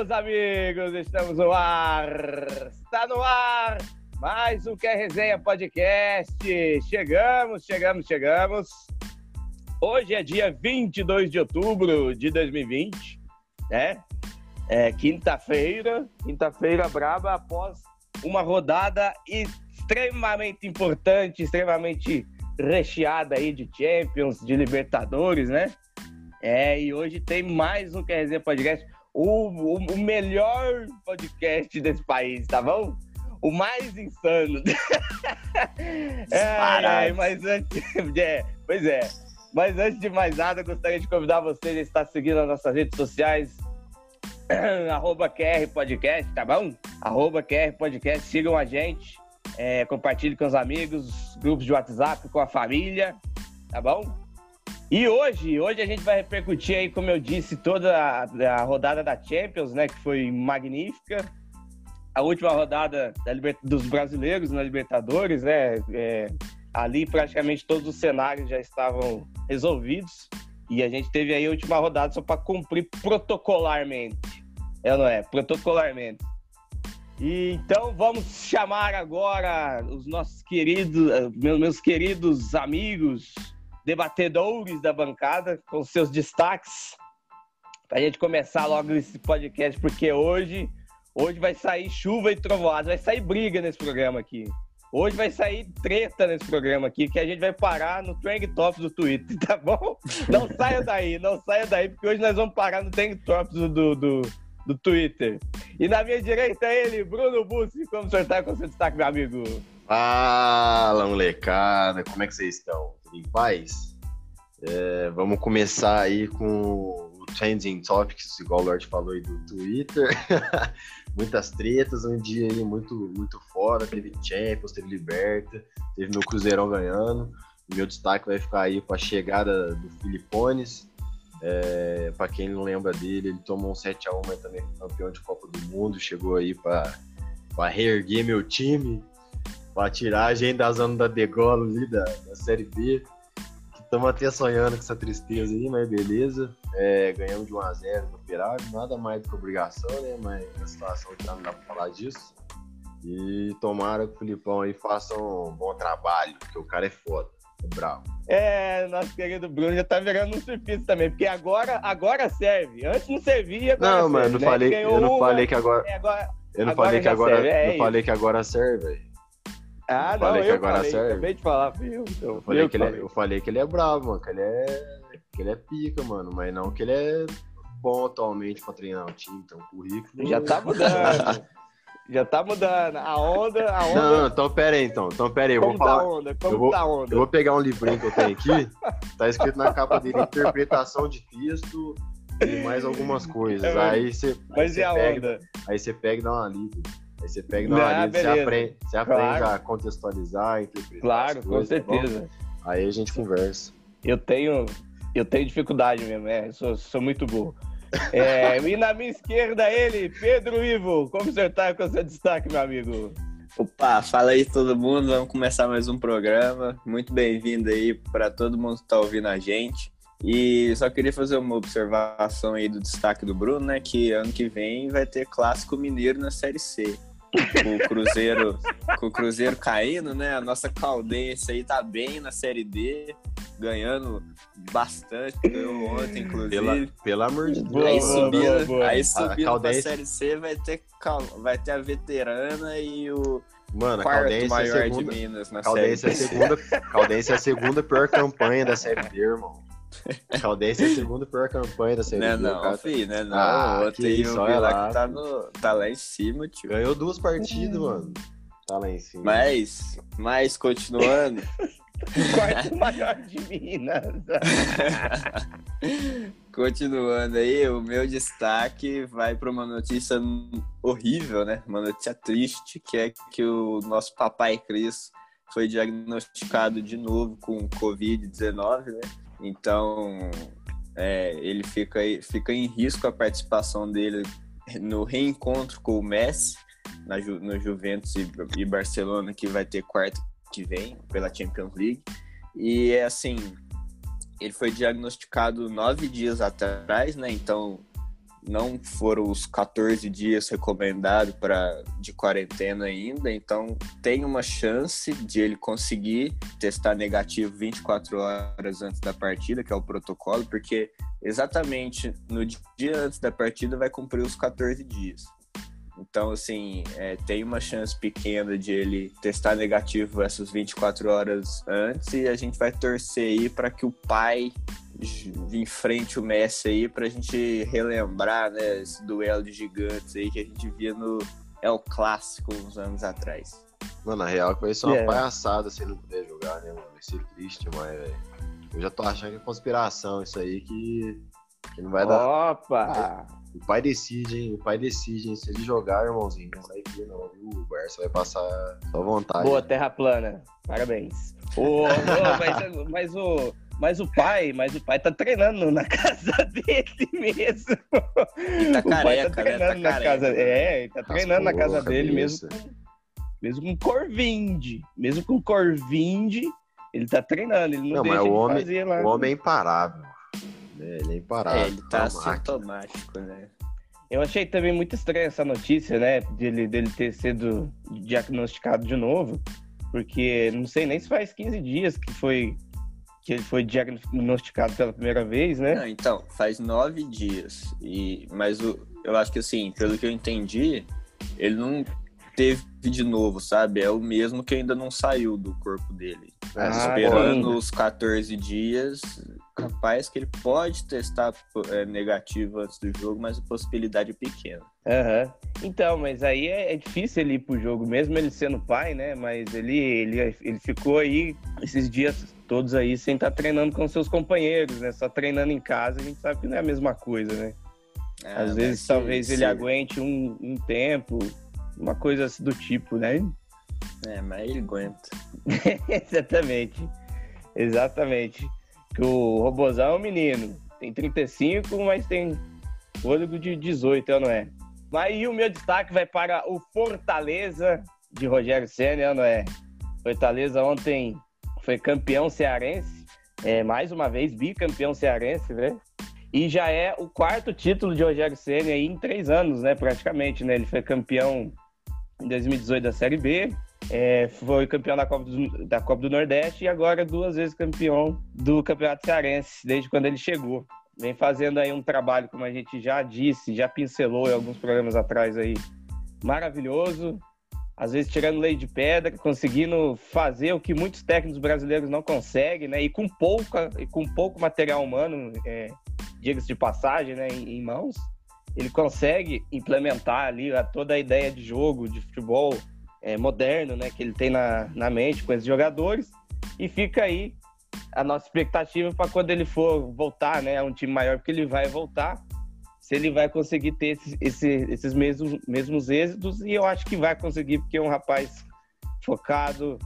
meus amigos, estamos no ar. Está no ar mais um Quer Resenha Podcast. Chegamos, chegamos, chegamos. Hoje é dia 22 de outubro de 2020, né? É quinta-feira, quinta-feira braba após uma rodada extremamente importante, extremamente recheada aí de Champions, de Libertadores, né? É, e hoje tem mais um Quer Resenha Podcast o, o, melhor podcast desse país, tá bom? O mais insano. é, mas antes, é, pois é. Mas antes de mais nada, gostaria de convidar vocês a estar seguindo as nossas redes sociais, arroba QR Podcast, tá bom? Arroba QR Podcast, sigam a gente, é, compartilhe com os amigos, grupos de WhatsApp, com a família, tá bom? E hoje, hoje a gente vai repercutir aí, como eu disse, toda a, a rodada da Champions, né, que foi magnífica. A última rodada Liber... dos brasileiros na Libertadores, né, é, ali praticamente todos os cenários já estavam resolvidos. E a gente teve aí a última rodada só para cumprir protocolarmente. É, não é? Protocolarmente. E, então vamos chamar agora os nossos queridos, meus queridos amigos, debatedores da bancada com seus destaques. Para a gente começar logo esse podcast, porque hoje, hoje vai sair chuva e trovoada, vai sair briga nesse programa aqui. Hoje vai sair treta nesse programa aqui, que a gente vai parar no Trend Tops do Twitter, tá bom? Não saia daí, não saia daí, porque hoje nós vamos parar no Trend Tops do, do, do, do Twitter. E na minha direita ele, Bruno Bussi, como o senhor tá com seu destaque, meu amigo? Fala, molecada, como é que vocês estão? Em. É, vamos começar aí com o Trending Topics, igual o Lord falou aí do Twitter. Muitas tretas, um dia aí muito, muito fora. Teve Champions, teve Liberta, teve meu Cruzeirão ganhando. meu destaque vai ficar aí com a chegada do Filipones. É, para quem não lembra dele, ele tomou um 7x1, mas também campeão de Copa do Mundo. Chegou aí para reerguer meu time para tirar a gente da zona da degola ali, da, da Série B. Estamos até sonhando com essa tristeza aí, mas beleza. É, ganhamos de 1x0 no Operário, nada mais do que obrigação, né? Mas a situação já não dá para falar disso. E tomara que o Filipão aí faça um bom trabalho, porque o cara é foda, é bravo. É, nosso querido Bruno já tá virando um surfista também, porque agora, agora serve. Antes não servia, agora Não, mano, não né? falei, eu não uma, falei que agora... É, agora eu não falei que agora, serve, é não falei que agora serve, velho. Ah, não, falei eu que agora falei, serve. acabei de falar, viu? Eu, falei que, ele é, eu falei que ele é bravo, mano, que ele é, que ele é pica, mano, mas não que ele é bom atualmente pra treinar o time, então o currículo... Já tá mudando. Já tá mudando. A onda, a onda. Não, não, então pera aí, então. Então pera aí, eu Como vou falar. Tá onda? Como eu vou, tá onda? Eu vou pegar um livrinho que eu tenho aqui. tá escrito na capa dele interpretação de texto e mais algumas coisas. É, aí você. Mas e a pega, onda? Aí você pega e dá uma lida. Aí você pega e dá uma lida, você aprende, você aprende claro. a contextualizar, interpretar. Claro, coisas, com tá certeza. Tá aí a gente conversa. Eu tenho, eu tenho dificuldade mesmo, é, sou, sou muito burro. É, e na minha esquerda ele, Pedro Ivo. Como você tá com seu destaque, meu amigo? Opa, fala aí todo mundo, vamos começar mais um programa. Muito bem-vindo aí para todo mundo que tá ouvindo a gente. E só queria fazer uma observação aí do destaque do Bruno, né? Que ano que vem vai ter clássico mineiro na Série C. Com o Cruzeiro, com o Cruzeiro caindo, né? A nossa Caldense aí tá bem na Série D, ganhando bastante, ganhou ontem, inclusive. Pela, pelo amor de Deus. Aí subindo, aí subindo Caldense... pra Série C vai ter, vai ter a veterana e o Mano, quarto Caldense maior é segunda, de Minas na Caldense Série é a segunda, Caldense é a segunda pior campanha da Série B, irmão. Caldense é a segunda pior campanha da Série Não, B. não, filho, né? Não, Ah, tem que um isso, olha lá que tá, no, tá lá em cima, tio. Ganhou duas partidas, mano. Tá lá em cima. Mas, mas continuando, Quarto maior de Minas. continuando aí, o meu destaque vai para uma notícia horrível, né? Uma notícia triste, que é que o nosso papai Cris foi diagnosticado de novo com Covid-19, né? Então, é, ele fica, fica em risco a participação dele no reencontro com o Messi na no Juventus e, e Barcelona, que vai ter quarto que vem pela Champions League. E é assim, ele foi diagnosticado nove dias atrás, né? Então não foram os 14 dias recomendados para de quarentena ainda, então tem uma chance de ele conseguir testar negativo 24 horas antes da partida, que é o protocolo, porque exatamente no dia antes da partida vai cumprir os 14 dias. Então, assim, é, tem uma chance pequena de ele testar negativo essas 24 horas antes e a gente vai torcer aí para que o pai enfrente o Messi aí para a gente relembrar né, esse duelo de gigantes aí que a gente via no El Clássico uns anos atrás. Mano, na real que vai ser uma yeah. palhaçada se ele não puder jogar, né, mano? Vai ser triste demais, velho. Eu já tô achando que é conspiração isso aí que, que não vai dar. Opa! O pai decide, hein? O pai decide, hein? Se ele jogar, irmãozinho, não vai vir, não, viu? O Barça vai passar só vontade. Boa, terra plana. Parabéns. Oh, mas, mas o. Mas o pai, mas o pai tá treinando na casa dele mesmo. Ele tá careca, tá treinando né? tá na careca, casa, é, ele tá treinando na casa dele mesmo. mesmo com Corvinde, mesmo com Corvinde, ele tá treinando, ele não, não deixa mas o homem, fazer lá. O homem é imparável. É, ele é imparável. É, ele tá assintomático, né? Eu achei também muito estranha essa notícia, né? Dele, dele ter sido diagnosticado de novo. Porque não sei nem se faz 15 dias que foi que ele foi diagnosticado pela primeira vez, né? Não, então, faz nove dias. E, mas o, eu acho que assim, pelo que eu entendi, ele não teve de novo, sabe? É o mesmo que ainda não saiu do corpo dele. Ah, esperando os 14 dias, capaz que ele pode testar é, negativo antes do jogo, mas a possibilidade é pequena. Uhum. Então, mas aí é, é, difícil ele ir pro jogo, mesmo ele sendo pai, né? Mas ele, ele, ele ficou aí esses dias todos aí sem estar tá treinando com seus companheiros, né? Só treinando em casa, a gente sabe que não é a mesma coisa, né? É, Às vezes, talvez ele aguente um, um tempo, uma coisa do tipo, né? É, mas ele aguenta. Exatamente. Exatamente que o Robozão é um menino. Tem 35, mas tem fôlego de 18, não é? Aí o meu destaque vai para o Fortaleza de Rogério Senna, não é? Fortaleza ontem foi campeão cearense, é, mais uma vez bicampeão cearense, né? E já é o quarto título de Rogério Senna aí em três anos, né? Praticamente, né? Ele foi campeão em 2018 da Série B, é, foi campeão da Copa, do, da Copa do Nordeste e agora duas vezes campeão do Campeonato Cearense, desde quando ele chegou. Vem fazendo aí um trabalho, como a gente já disse, já pincelou em alguns programas atrás aí, maravilhoso. Às vezes tirando lei de pedra, conseguindo fazer o que muitos técnicos brasileiros não conseguem, né? E com pouca, e com pouco material humano, é, diga-se de passagem, né, em, em mãos, ele consegue implementar ali toda a ideia de jogo, de futebol, é, moderno, né, que ele tem na, na mente com esses jogadores. E fica aí a nossa expectativa para quando ele for voltar, né, a um time maior, porque ele vai voltar, se ele vai conseguir ter esse, esse, esses mesmos, mesmos êxitos. E eu acho que vai conseguir, porque é um rapaz focado,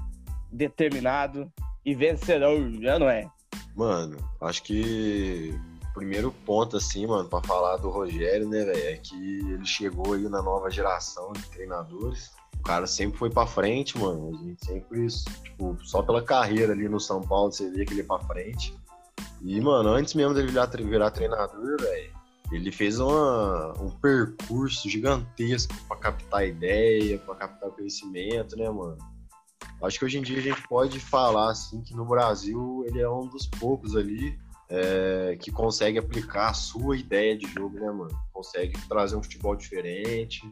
determinado e vencedor, já não é? Mano, acho que primeiro ponto, assim, mano, para falar do Rogério, né, velho, é que ele chegou aí na nova geração de treinadores cara sempre foi pra frente, mano. A gente sempre, tipo, só pela carreira ali no São Paulo, você vê que ele é pra frente. E, mano, antes mesmo dele virar, virar treinador, velho, ele fez uma, um percurso gigantesco para captar ideia, para captar conhecimento, né, mano? Acho que hoje em dia a gente pode falar, assim, que no Brasil ele é um dos poucos ali é, que consegue aplicar a sua ideia de jogo, né, mano? Consegue trazer um futebol diferente,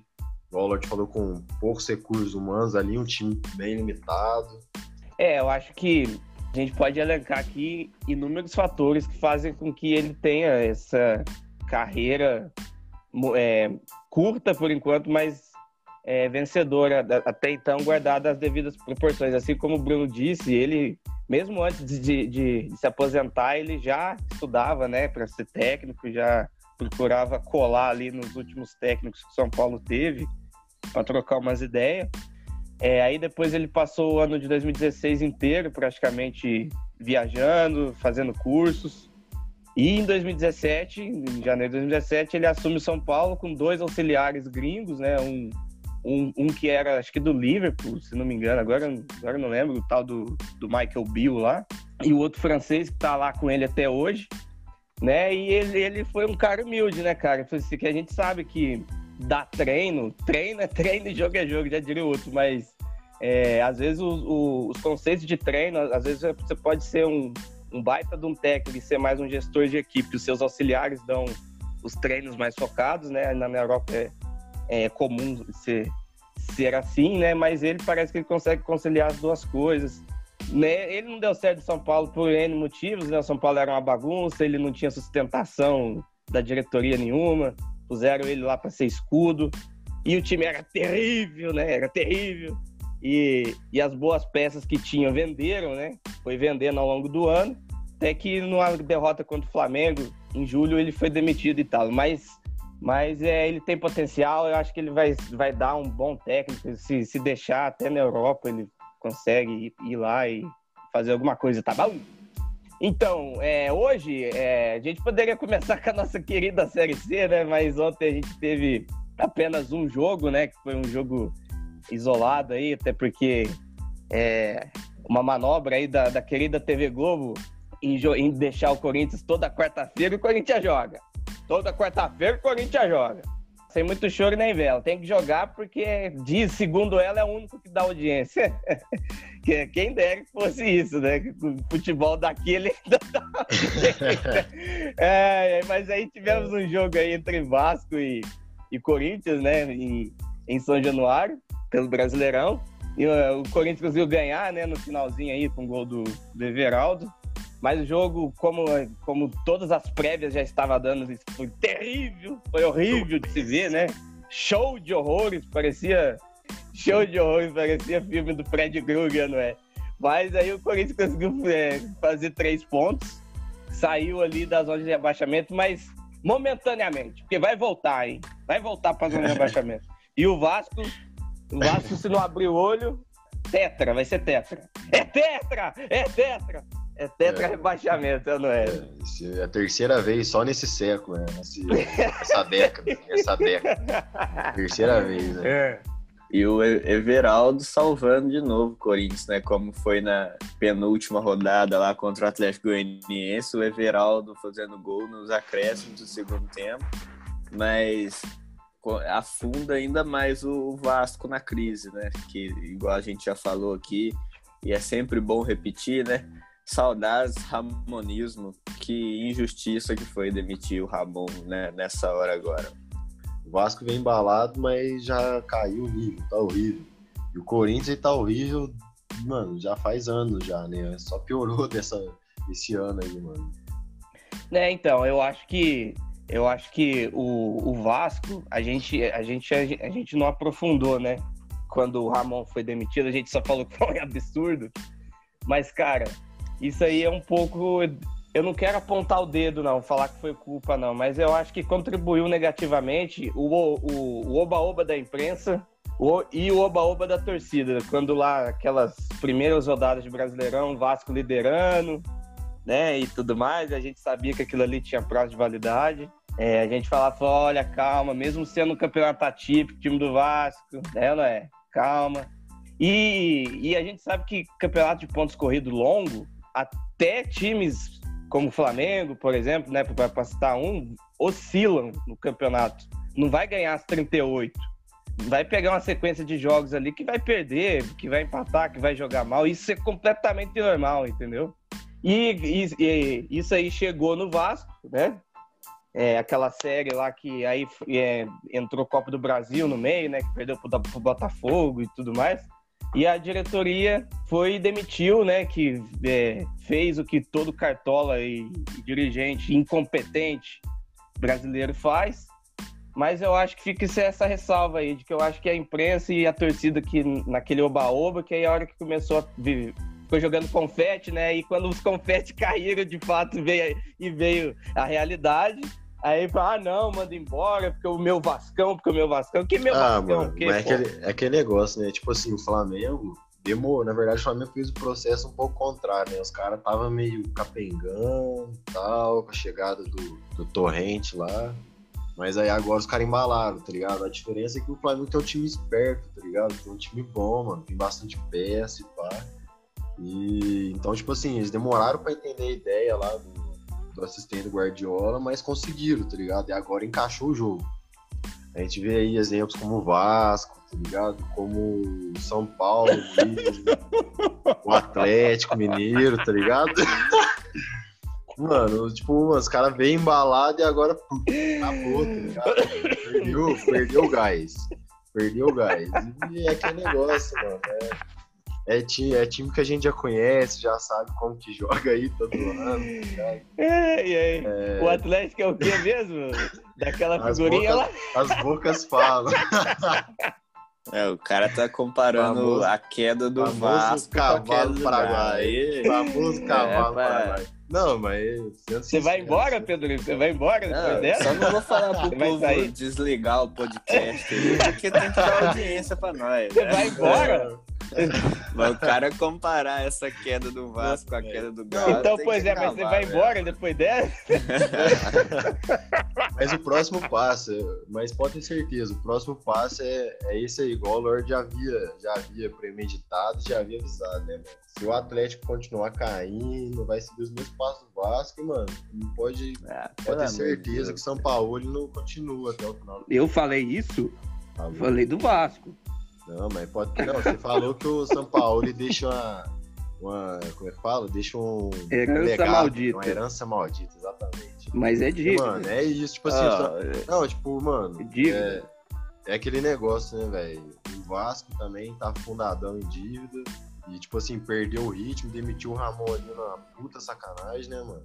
o Lord falou, com poucos recursos humanos ali, um time bem limitado. É, eu acho que a gente pode elencar aqui inúmeros fatores que fazem com que ele tenha essa carreira é, curta por enquanto, mas é, vencedora, até então guardada as devidas proporções. Assim como o Bruno disse, ele, mesmo antes de, de, de se aposentar, ele já estudava né, para ser técnico, já procurava colar ali nos últimos técnicos que São Paulo teve para trocar umas ideias. É, aí depois ele passou o ano de 2016 inteiro praticamente viajando, fazendo cursos. E em 2017, em janeiro de 2017, ele assume São Paulo com dois auxiliares gringos, né? Um, um, um, que era, acho que do Liverpool, se não me engano, agora, agora não lembro, o tal do, do Michael Bill lá. E o outro francês que está lá com ele até hoje. né? E ele, ele foi um cara humilde, né, cara? Assim, que a gente sabe que dá treino, treino é treino e jogo é jogo, já diria outro, mas é, às vezes o, o, os conceitos de treino, às vezes você pode ser um, um baita de um técnico e ser mais um gestor de equipe, os seus auxiliares dão os treinos mais focados, né? Na Europa é, é comum ser, ser assim, né? Mas ele parece que ele consegue conciliar as duas coisas. Né? Ele não deu certo em São Paulo por N motivos, né? O São Paulo era uma bagunça, ele não tinha sustentação da diretoria nenhuma, puseram ele lá para ser escudo, e o time era terrível, né? Era terrível. E, e as boas peças que tinham venderam, né? Foi vendendo ao longo do ano, até que numa derrota contra o Flamengo, em julho, ele foi demitido e tal. Mas, mas é, ele tem potencial, eu acho que ele vai, vai dar um bom técnico. Se, se deixar até na Europa, ele consegue ir, ir lá e fazer alguma coisa, tá bom? Então, é, hoje é, a gente poderia começar com a nossa querida Série C, né? Mas ontem a gente teve apenas um jogo, né? Que foi um jogo isolado aí, até porque é uma manobra aí da, da querida TV Globo em, em deixar o Corinthians toda quarta-feira e o Corinthians joga. Toda quarta-feira o Corinthians joga. Sem muito choro nem vela. Tem que jogar porque, diz, segundo ela, é o único que dá audiência. Quem dera que fosse isso, né? O futebol daquele é, mas aí tivemos um jogo aí entre Vasco e, e Corinthians, né? Em, em São Januário pelo Brasileirão. E uh, o Corinthians conseguiu ganhar, né, no finalzinho aí, com o gol do, do Everaldo. Mas o jogo, como, como todas as prévias já estava dando, foi terrível, foi horrível de se ver, né? Show de horrores, parecia show de horrores, parecia filme do Fred Krueger, não é? Mas aí o Corinthians conseguiu é, fazer três pontos, saiu ali da zona de abaixamento, mas momentaneamente, porque vai voltar, hein? Vai voltar para a zona de abaixamento. E o Vasco o Vasco, se não abrir o olho, tetra, vai ser tetra. É tetra! É tetra! É tetra é. rebaixamento, não é? é? É a terceira vez só nesse século, né? Nesse, nessa década. Nessa década. Terceira vez, né? É. E o Everaldo salvando de novo o Corinthians, né? Como foi na penúltima rodada lá contra o Atlético Goianiense, o Everaldo fazendo gol nos acréscimos do segundo tempo. Mas afunda ainda mais o Vasco na crise, né? Que, igual a gente já falou aqui, e é sempre bom repetir, né? Saudades, Ramonismo, que injustiça que foi demitir o Ramon né, nessa hora agora. O Vasco vem embalado, mas já caiu o nível, tá horrível. E o Corinthians tá horrível, mano, já faz anos já, né? Só piorou dessa, esse ano aí, mano. É, então, eu acho que eu acho que o, o Vasco, a gente, a, gente, a gente não aprofundou, né? Quando o Ramon foi demitido, a gente só falou que foi um absurdo. Mas, cara, isso aí é um pouco. Eu não quero apontar o dedo, não, falar que foi culpa, não, mas eu acho que contribuiu negativamente o oba-oba da imprensa o, e o oba-oba da torcida. Quando lá, aquelas primeiras rodadas de Brasileirão, Vasco liderando, né, e tudo mais, a gente sabia que aquilo ali tinha prazo de validade. É, a gente falava, olha, calma, mesmo sendo um campeonato atípico, time do Vasco, né, não é? Calma. E, e a gente sabe que campeonato de pontos corrido longo, até times como o Flamengo, por exemplo, né, para citar um, oscilam no campeonato. Não vai ganhar as 38. Vai pegar uma sequência de jogos ali que vai perder, que vai empatar, que vai jogar mal. Isso é completamente normal, entendeu? E, e, e, isso aí chegou no Vasco, né? É, aquela série lá que aí é, entrou Copa do Brasil no meio, né? Que perdeu pro, pro Botafogo e tudo mais. E a diretoria foi demitiu, né? Que é, fez o que todo cartola e, e, dirigente incompetente brasileiro faz. Mas eu acho que fica essa ressalva aí, de que eu acho que a imprensa e a torcida que naquele oba-oba, que aí a hora que começou a vir, ficou jogando confete, né? E quando os confetes caíram, de fato, veio e veio a realidade. Aí fala, ah, não, manda embora, porque o meu Vascão, porque o meu Vascão. Que meu ah, Vascão? Mano, que, mas é aquele, é aquele negócio, né? Tipo assim, o Flamengo demorou. Na verdade, o Flamengo fez o processo um pouco contrário, né? Os caras estavam meio capengando e tal, com a chegada do, do Torrente lá. Mas aí agora os caras embalaram, tá ligado? A diferença é que o Flamengo tem um time esperto, tá ligado? Tem um time bom, mano. Tem bastante peça e pá. E então, tipo assim, eles demoraram para entender a ideia lá do, do assistente Guardiola, mas conseguiram, tá ligado? E agora encaixou o jogo. A gente vê aí exemplos como o Vasco, tá ligado? Como São Paulo, o Atlético Mineiro, tá ligado? Mano, tipo, os caras vêm embalado e agora acabou, tá ligado? Perdeu, perdeu o gás. Perdeu o gás. E é aquele negócio, mano. É, é, time, é time que a gente já conhece, já sabe como que joga aí todo ano. É, é. O Atlético é o quê mesmo? Daquela figurinha lá? As bocas falam. É, o cara tá comparando famoso, a queda do Vasco cavalo com a queda do Paraguai. Famoso cavalo é, Paraguai. Não, mas. Você vai embora, Pedro? Você vai embora depois não, dessa? Só não vou falar pro povo sair? desligar o podcast aí, porque tem que dar audiência pra nós. Você né? vai embora? Mas o cara comparar essa queda do Vasco com a queda do Galo. Então, pois é, mas você vai embora depois dessa? mas o próximo passo, mas pode ter certeza, o próximo passo é, é esse aí, igual o Lord já havia, já havia premeditado, já havia avisado, né, mano? Se o Atlético continuar caindo, vai seguir os mesmos passos do Vasco, mano, não pode, é, pode ter certeza Deus. que São Paulo não continua até o final. Eu falei isso? Falei, falei do Vasco. Não, mas pode. Não, você falou que o São Paulo deixa uma. uma como é que fala? Deixa um. Herança legado, maldita. Uma herança maldita, exatamente. Mas é dívida. Mano, é isso, tipo assim. Ah, só... é... Não, tipo, mano. É, é aquele negócio, né, velho? O Vasco também tá fundadão em dívida. E, tipo assim, perdeu o ritmo, demitiu o Ramon ali na puta sacanagem, né, mano?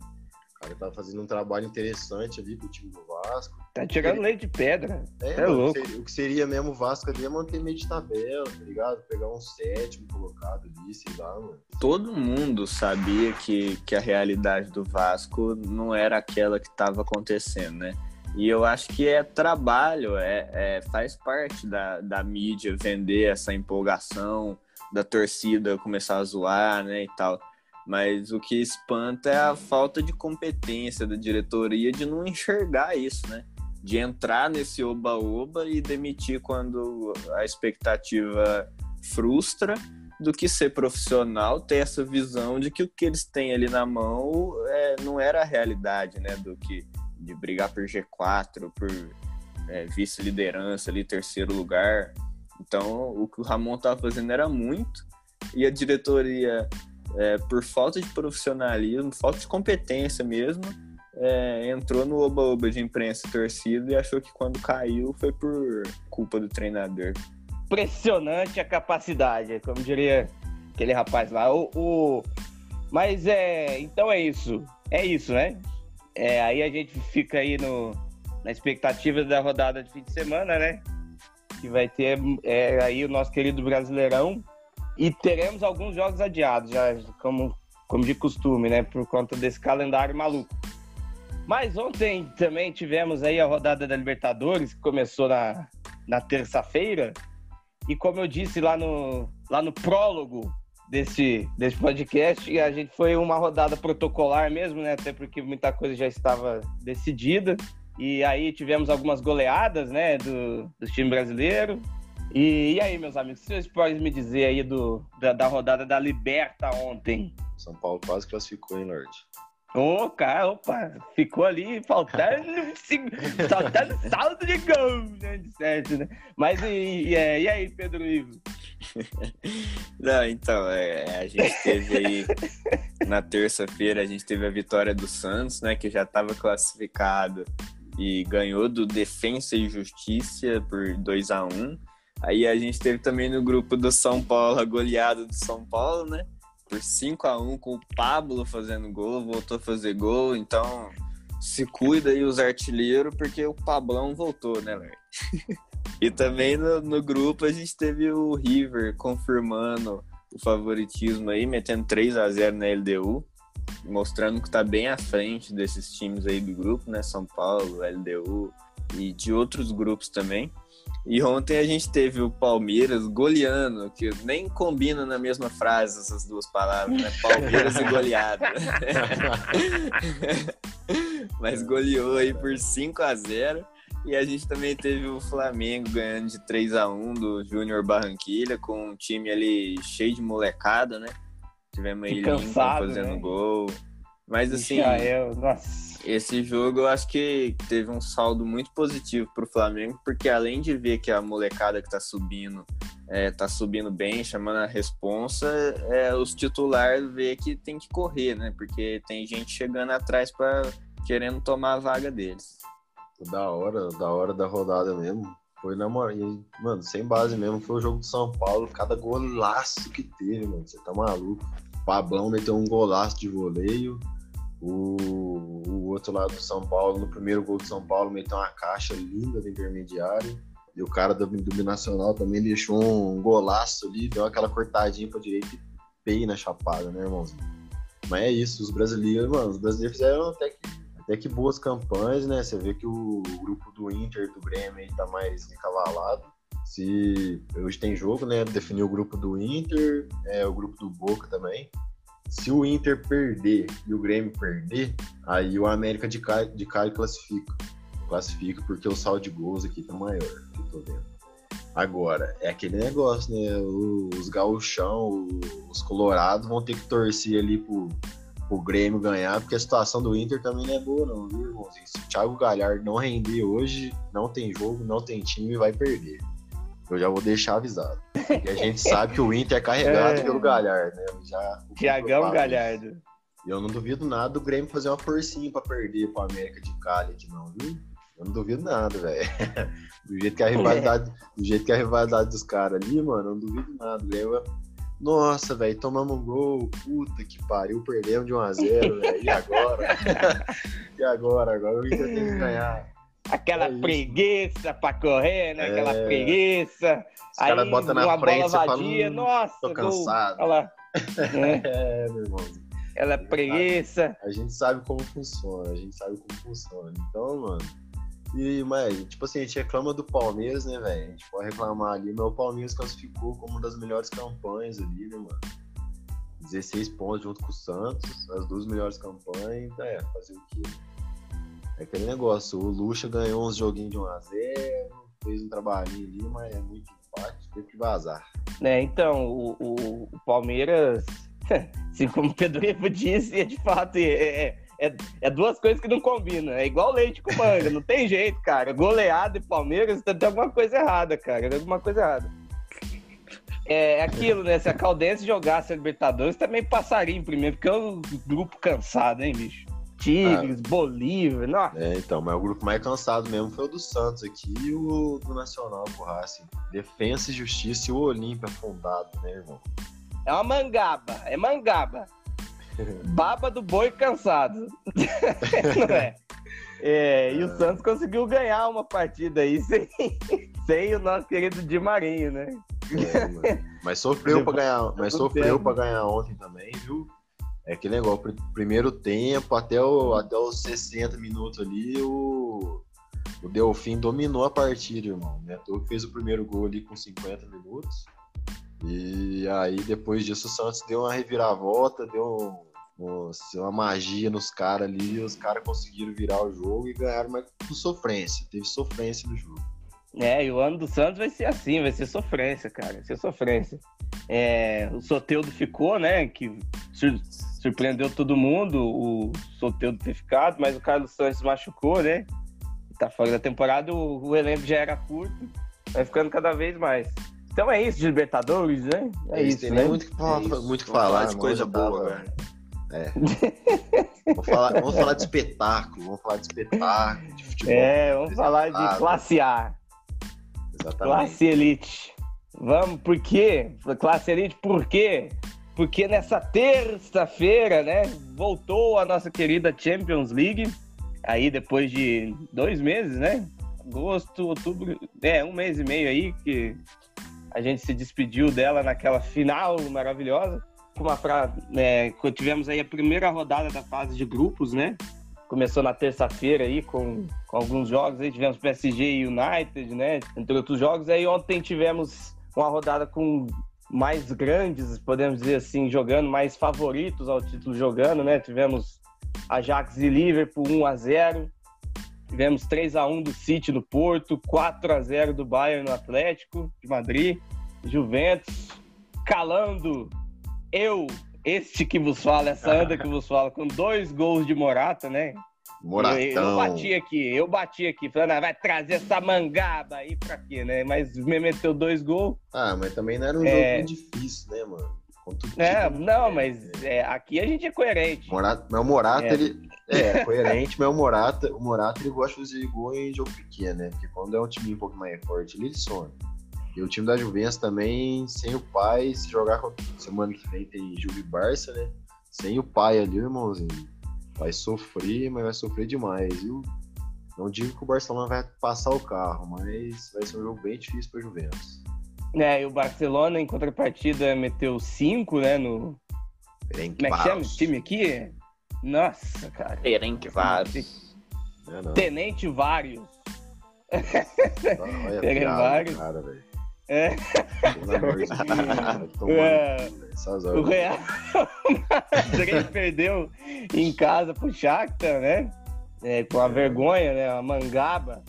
O cara tá fazendo um trabalho interessante ali pro time do Vasco. Tá tirando leite de pedra. É, é mano, louco. O que seria mesmo o Vasco ali é manter meio de tabela, tá ligado? Pegar um sétimo colocado ali, sei lá, mano. Todo mundo sabia que, que a realidade do Vasco não era aquela que tava acontecendo, né? E eu acho que é trabalho, é, é, faz parte da, da mídia vender essa empolgação, da torcida começar a zoar, né, e tal. Mas o que espanta é a falta de competência da diretoria de não enxergar isso, né? De entrar nesse oba-oba e demitir quando a expectativa frustra, do que ser profissional, ter essa visão de que o que eles têm ali na mão é, não era a realidade, né? Do que de brigar por G4, por é, vice-liderança ali, terceiro lugar. Então, o que o Ramon estava fazendo era muito, e a diretoria é, por falta de profissionalismo, falta de competência mesmo, é, entrou no oba-oba de imprensa torcida e achou que quando caiu foi por culpa do treinador. Impressionante a capacidade, como diria aquele rapaz lá. O, o... Mas é. Então é isso. É isso, né? É, aí a gente fica aí no, na expectativa da rodada de fim de semana, né? Que vai ter é, aí o nosso querido Brasileirão e teremos alguns jogos adiados, já como, como de costume, né? Por conta desse calendário maluco. Mas ontem também tivemos aí a rodada da Libertadores, que começou na, na terça-feira. E como eu disse lá no, lá no prólogo desse, desse podcast, a gente foi uma rodada protocolar mesmo, né? Até porque muita coisa já estava decidida. E aí tivemos algumas goleadas, né, do, do time brasileiro. E, e, aí, meus amigos, vocês podem me dizer aí do, da, da, rodada da Liberta ontem? São Paulo quase classificou, hein, Lorde? Ô, oh, cara, opa, ficou ali faltando, faltando saldo de gol, né, de certo, né? Mas e, e, é, e aí, Pedro Ivo? Não, então, é, a gente teve aí, na terça-feira, a gente teve a vitória do Santos, né, que já estava classificado e ganhou do Defensa e Justiça por 2 a 1 Aí a gente teve também no grupo do São Paulo a goleada do São Paulo, né? Por 5 a 1 com o Pablo fazendo gol, voltou a fazer gol, então se cuida aí os artilheiros, porque o Pablão voltou, né, e também no, no, grupo a gente teve o River confirmando o favoritismo aí, metendo 3 a 0 na LDU, mostrando que tá bem à frente desses times aí do grupo, né? São Paulo, LDU e de outros grupos também. E ontem a gente teve o Palmeiras goleando, que nem combina na mesma frase essas duas palavras, né? Palmeiras e goleada. Mas goleou aí por 5 a 0 E a gente também teve o Flamengo ganhando de 3 a 1 do Júnior Barranquilha, com um time ali cheio de molecada, né? Tivemos aí Lincoln fazendo né? gol. Mas assim, Michael, esse jogo eu acho que teve um saldo muito positivo pro Flamengo, porque além de ver que a molecada que tá subindo é, tá subindo bem, chamando a responsa, é, os titulares vê que tem que correr, né? Porque tem gente chegando atrás para querendo tomar a vaga deles. Da hora, da hora da rodada mesmo. Foi na moral, mano, sem base mesmo. Foi o jogo do São Paulo, cada golaço que teve, mano. Você tá maluco. O Pablão meteu um golaço de voleio. O, o outro lado do São Paulo, no primeiro gol do São Paulo, meteu uma caixa linda do intermediário. E o cara do, do Binacional também deixou um golaço ali, deu aquela cortadinha pra direita e pei na chapada, né, irmãozinho? Mas é isso, os brasileiros, mano, os brasileiros fizeram até que, até que boas campanhas, né? Você vê que o grupo do Inter, do Grêmio aí tá mais encavalado. Se hoje tem jogo, né? Definiu o grupo do Inter, é, o grupo do Boca também. Se o Inter perder e o Grêmio perder, aí o América de Cali, de classifica. Classifica porque o saldo de gols aqui tá maior, que eu tô vendo. Agora, é aquele negócio, né? Os gauchão, os colorados vão ter que torcer ali pro, pro Grêmio ganhar, porque a situação do Inter também não é boa, não, viu, irmãozinho? Se o Thiago Galhardo não render hoje, não tem jogo, não tem time vai perder. Eu já vou deixar avisado. Porque a gente sabe que o Inter é carregado É. pelo Galhardo, né? Já, Tiagão falo Galhardo. isso. E eu não duvido nada do Grêmio fazer uma forcinha pra perder pro América de Cali aqui, não, viu? Eu não duvido nada, velho. Do jeito que a rivalidade, do jeito que a rivalidade dos caras ali, mano, eu não duvido nada. O Grêmio vai- Nossa, velho, tomamos um gol, puta que pariu, perdemos de 1x0, velho. E agora? e agora? Agora o Inter tem que ganhar. Aquela É preguiça pra correr, né? Aquela É. preguiça. Os caras Aí, botam na uma frente, bola você fala, vadia, "Hum, nossa, tô cansado." Olha lá. É, meu irmão. ela é preguiça. A gente sabe como funciona, a gente sabe como funciona. Então, mano. E, mas, tipo assim, a gente reclama do Palmeiras, né, velho? A gente pode reclamar ali, mas o Palmeiras classificou como uma das melhores campanhas ali, né, mano? 16 pontos junto com o Santos, as duas melhores campanhas, é, fazer o quê? É aquele negócio, o Lucha ganhou uns joguinhos de 1x0, fez um trabalhinho ali, mas é muito empate, teve que vazar. né? Então, o, o- o Palmeiras, assim como o Pedro Ivo disse, é de fato, é, é, é duas coisas que não combinam. É igual leite com manga, não tem jeito, cara. Goleada e Palmeiras, tem alguma coisa errada, cara. Tem alguma coisa errada. É aquilo, né? Se a Caldense jogasse a Libertadores, também passaria em primeiro, porque é um grupo cansado, hein, bicho? Tigres, Bolívar, nossa. É, então, mas o grupo mais cansado mesmo foi o do Santos aqui e o do Nacional, o Racing. Defensa e Justiça e o Olímpia afundado, né, irmão? É uma mangaba, é mangaba. Baba do boi cansado. Não é? É, e o Santos conseguiu ganhar uma partida aí sem, sem o nosso querido Di Marinho, né? É. Mas sofreu pra ganhar, mas sofreu para ganhar ontem também, viu? É negócio, pr- primeiro tempo, até, o, até os 60 minutos ali, o, o Delfim dominou a partida, irmão. O Neto fez o primeiro gol ali com 50 minutos. E aí, depois disso, o Santos deu uma reviravolta, deu um- um- uma magia nos caras ali, os caras conseguiram virar o jogo e ganharam, mas com sofrência. Teve sofrência no jogo. É, e o ano do Santos vai ser assim, vai ser sofrência, cara. Vai ser sofrência. É, o Soteudo ficou, né? Que surpreendeu todo mundo, o Soteudo ter ficado, mas o Carlos Santos machucou, né? Tá fora da temporada, o, o elenco já era curto, vai ficando cada vez mais. Então é isso de Libertadores, né? É Eles isso, têm né? muito o que falar, É isso. muito que falar, falar de mão coisa boa, velho. Vamos falar, vamos falar de espetáculo, vamos falar de espetáculo, de futebol. É, vamos falar de classe A, Exatamente. classe elite. Vamos, por quê? Classe elite, por quê? Porque nessa terça-feira, né, voltou a nossa querida Champions League, aí depois de dois meses, né? Agosto, outubro, é, um mês e meio aí que a gente se despediu dela naquela final maravilhosa. Uma fra... né, tivemos aí a primeira rodada da fase de grupos, né? Começou na terça-feira aí com, com alguns jogos aí, tivemos PSG e United, né? Entre outros jogos. Aí ontem tivemos uma rodada com mais grandes, podemos dizer assim, jogando, mais favoritos ao título jogando, né? Tivemos Ajax e Liverpool 1 a 0 Tivemos 3 a 1 do City no Porto, 4 a 0 do Bayern no Atlético de Madrid, Juventus calando eu, este que vos fala, essa anda que vos fala, com dois gols de Morata, né? Moratão. Eu, eu bati aqui, eu bati aqui, falando, ah, vai trazer essa mangaba aí pra quê, né? Mas me meteu dois gols. Ah, mas também não era um é... jogo difícil, né, mano? É, não, mas é, aqui a gente é coerente. Morata, mas o Morata, é. ele. É, é coerente, mas o Morata, o Morata ele gosta de fazer gol em jogo pequeno, né? Porque quando é um time um pouco mais forte, ele some. E o time da Juventus também, sem o pai, se jogar semana que vem tem Juve Barça, né? Sem o pai ali, irmãozinho vai sofrer, mas vai sofrer demais. Eu não digo que o Barcelona vai passar o carro, mas vai ser um jogo bem difícil para o Juventus. É, e o Barcelona, em contrapartida, meteu 5, né, no... Como é que chama esse time aqui? Nossa, cara. É, Tenente Vários. Olha, Perenvários. Cara, velho. É. é. O Real Madrid perdeu em casa pro Shakhtar, né? É, com a é. vergonha, né? A mangaba.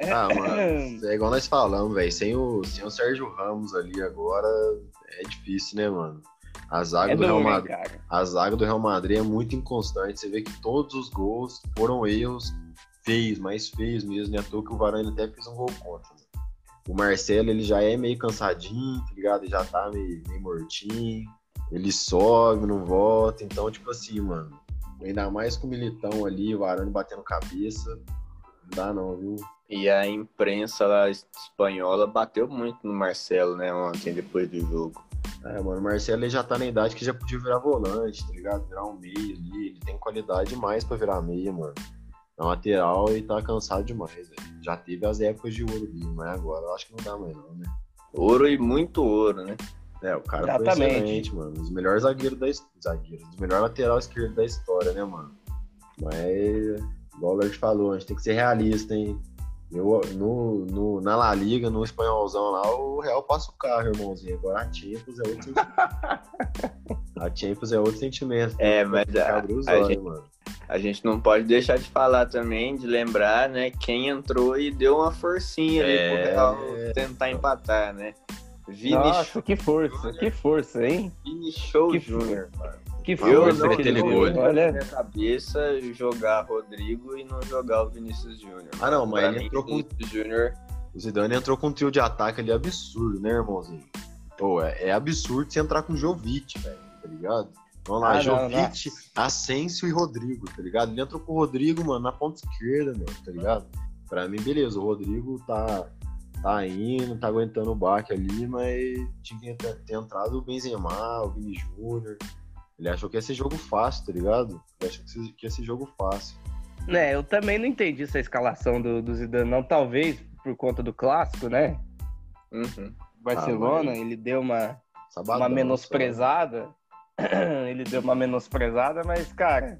Ah, mano, é igual nós falamos, velho. Sem o, sem o Sérgio Ramos ali agora é difícil, né, mano? A zaga, é do, Real Madrid, a zaga do Real Madrid é muito inconstante. Você vê que todos os gols foram erros feios, mais feios mesmo. E à toa que o Varane até fez um gol contra. O Marcelo, ele já é meio cansadinho, tá ligado? Ele já tá meio, meio mortinho. Ele sobe, não volta. Então, tipo assim, mano. Ainda mais com o Militão ali, o Varane batendo cabeça. Não dá não, viu? E a imprensa lá espanhola bateu muito no Marcelo, né, ontem, depois do jogo. É, mano, o Marcelo ele já tá na idade que já podia virar volante, tá ligado? Virar um meio ali. Ele tem qualidade demais pra virar meia, mano. Na lateral e tá cansado demais. Já teve as épocas de ouro dele, mas agora eu acho que não dá mais, não, né? Ouro e muito ouro, né? É, o cara Exatamente. foi excelente, mano. Os melhores zagueiros da zagueiros, os melhores lateral esquerdo da história, né, mano? Mas, igual o Lord falou, a gente tem que ser realista, hein? Eu, no, no, na La Liga, no espanholzão lá, o Real passa o carro, irmãozinho. Agora a Champions é outro sentimento. a Champions é outro sentimento. É, mas a, a, olhos, gente, mano. a gente não pode deixar de falar também, de lembrar, né, quem entrou e deu uma forcinha ali é... pro Real tentar empatar, né? Vini Nossa, que força, que força, hein? Vini Show Júnior, mano. Que força eu aquele gol. Olha, minha cabeça jogar Rodrigo e não jogar o Vinícius Júnior. Ah, não, mas ele entrou com Júnior. O Zidane entrou com um trio de ataque ali absurdo, né, irmãozinho? Pô, é, é absurdo você entrar com o Jovic, velho, tá ligado? Vamos lá, ah, Jovic, Asensio e Rodrigo, tá ligado? Ele entrou com o Rodrigo, mano, na ponta esquerda, meu, tá ligado? Pra mim, beleza, o Rodrigo tá, tá indo, tá aguentando o baque ali, mas tinha que ter entrado o Benzema, o Vini Júnior, ele achou que ia ser jogo fácil, tá ligado? Ele achou que ia ser jogo fácil. É, eu também não entendi essa escalação do, do Zidane, não. Talvez por conta do clássico, né? Uhum. Barcelona, ah, ele deu uma, Sabadão, uma menosprezada. ele deu uma menosprezada, mas, cara,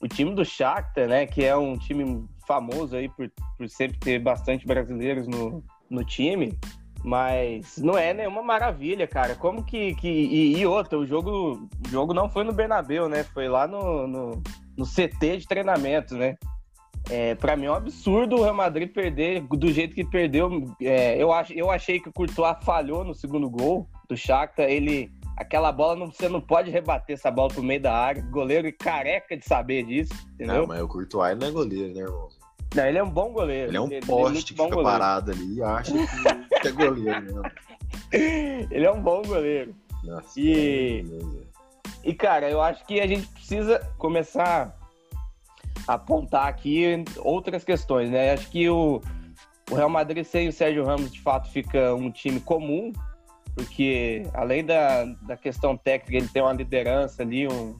o time do Shakhtar, né, que é um time famoso aí por, por sempre ter bastante brasileiros no, no time, mas não é nenhuma maravilha, cara. Como que. que e, e outra, o jogo, o jogo não foi no Bernabéu, né? Foi lá no, no, no CT de treinamento, né? É, para mim é um absurdo o Real Madrid perder do jeito que perdeu. É, eu, ach, eu achei que o Courtois falhou no segundo gol do Shakhtar. Ele, aquela bola, não, você não pode rebater essa bola pro meio da área. Goleiro é careca de saber disso, entendeu? Não, mas o Courtois não é goleiro, né, irmão? Não, ele é um bom goleiro. Ele é um ele, poste ele é que fica goleiro. parado ali e acha que, é goleiro mesmo. ele é um bom goleiro. Nossa, e, e, cara, eu acho que a gente precisa começar a apontar aqui outras questões, né? Acho que o, o Real Madrid sem o Sérgio Ramos, de fato, fica um time comum, porque além da, da questão técnica, ele tem uma liderança ali, um.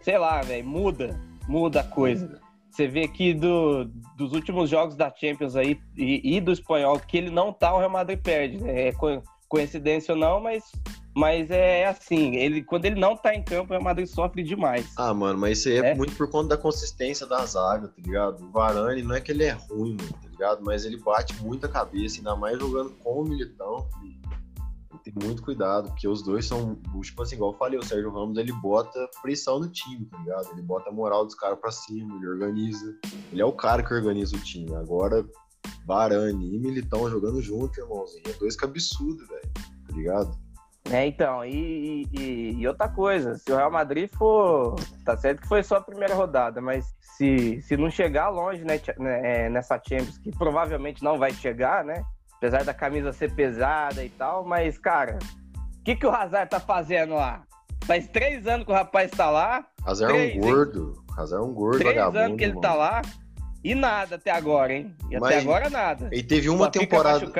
Sei lá, velho, muda, muda a coisa. Você vê aqui do, dos últimos jogos da Champions aí e, e, do espanhol que ele não tá, o Real Madrid perde. Né? É co coincidência ou não, mas, mas é assim. Ele, quando ele não tá em campo, o Real Madrid sofre demais. Ah, mano, mas isso aí é, é muito por conta da consistência da zaga, tá ligado? O Varane não é que ele é ruim, mano, tá ligado? Mas ele bate muita cabeça, ainda mais jogando com o Militão. Filho tem muito cuidado, porque os dois são, tipo assim, igual eu falei, o Sérgio Ramos ele bota pressão no time, tá ligado? Ele bota a moral dos caras pra cima, ele organiza. Ele é o cara que organiza o time. Agora, Varane e Militão jogando junto, irmãozinho. É dois cabeçudos, velho, tá ligado? É, então, e, e, e, outra coisa, se o Real Madrid for. Tá certo que foi só a primeira rodada, mas se, se não chegar longe né, né, é, nessa Champions, que provavelmente não vai chegar, né? Apesar da camisa ser pesada e tal, mas, cara, o que, que o Hazard tá fazendo lá? Faz três anos que o rapaz tá lá. Hazard é um gordo. Hazard é um gordo, Três anos que ele tá mano. tá lá. E nada até agora, hein? E Mas até agora nada. Ele teve uma Só temporada.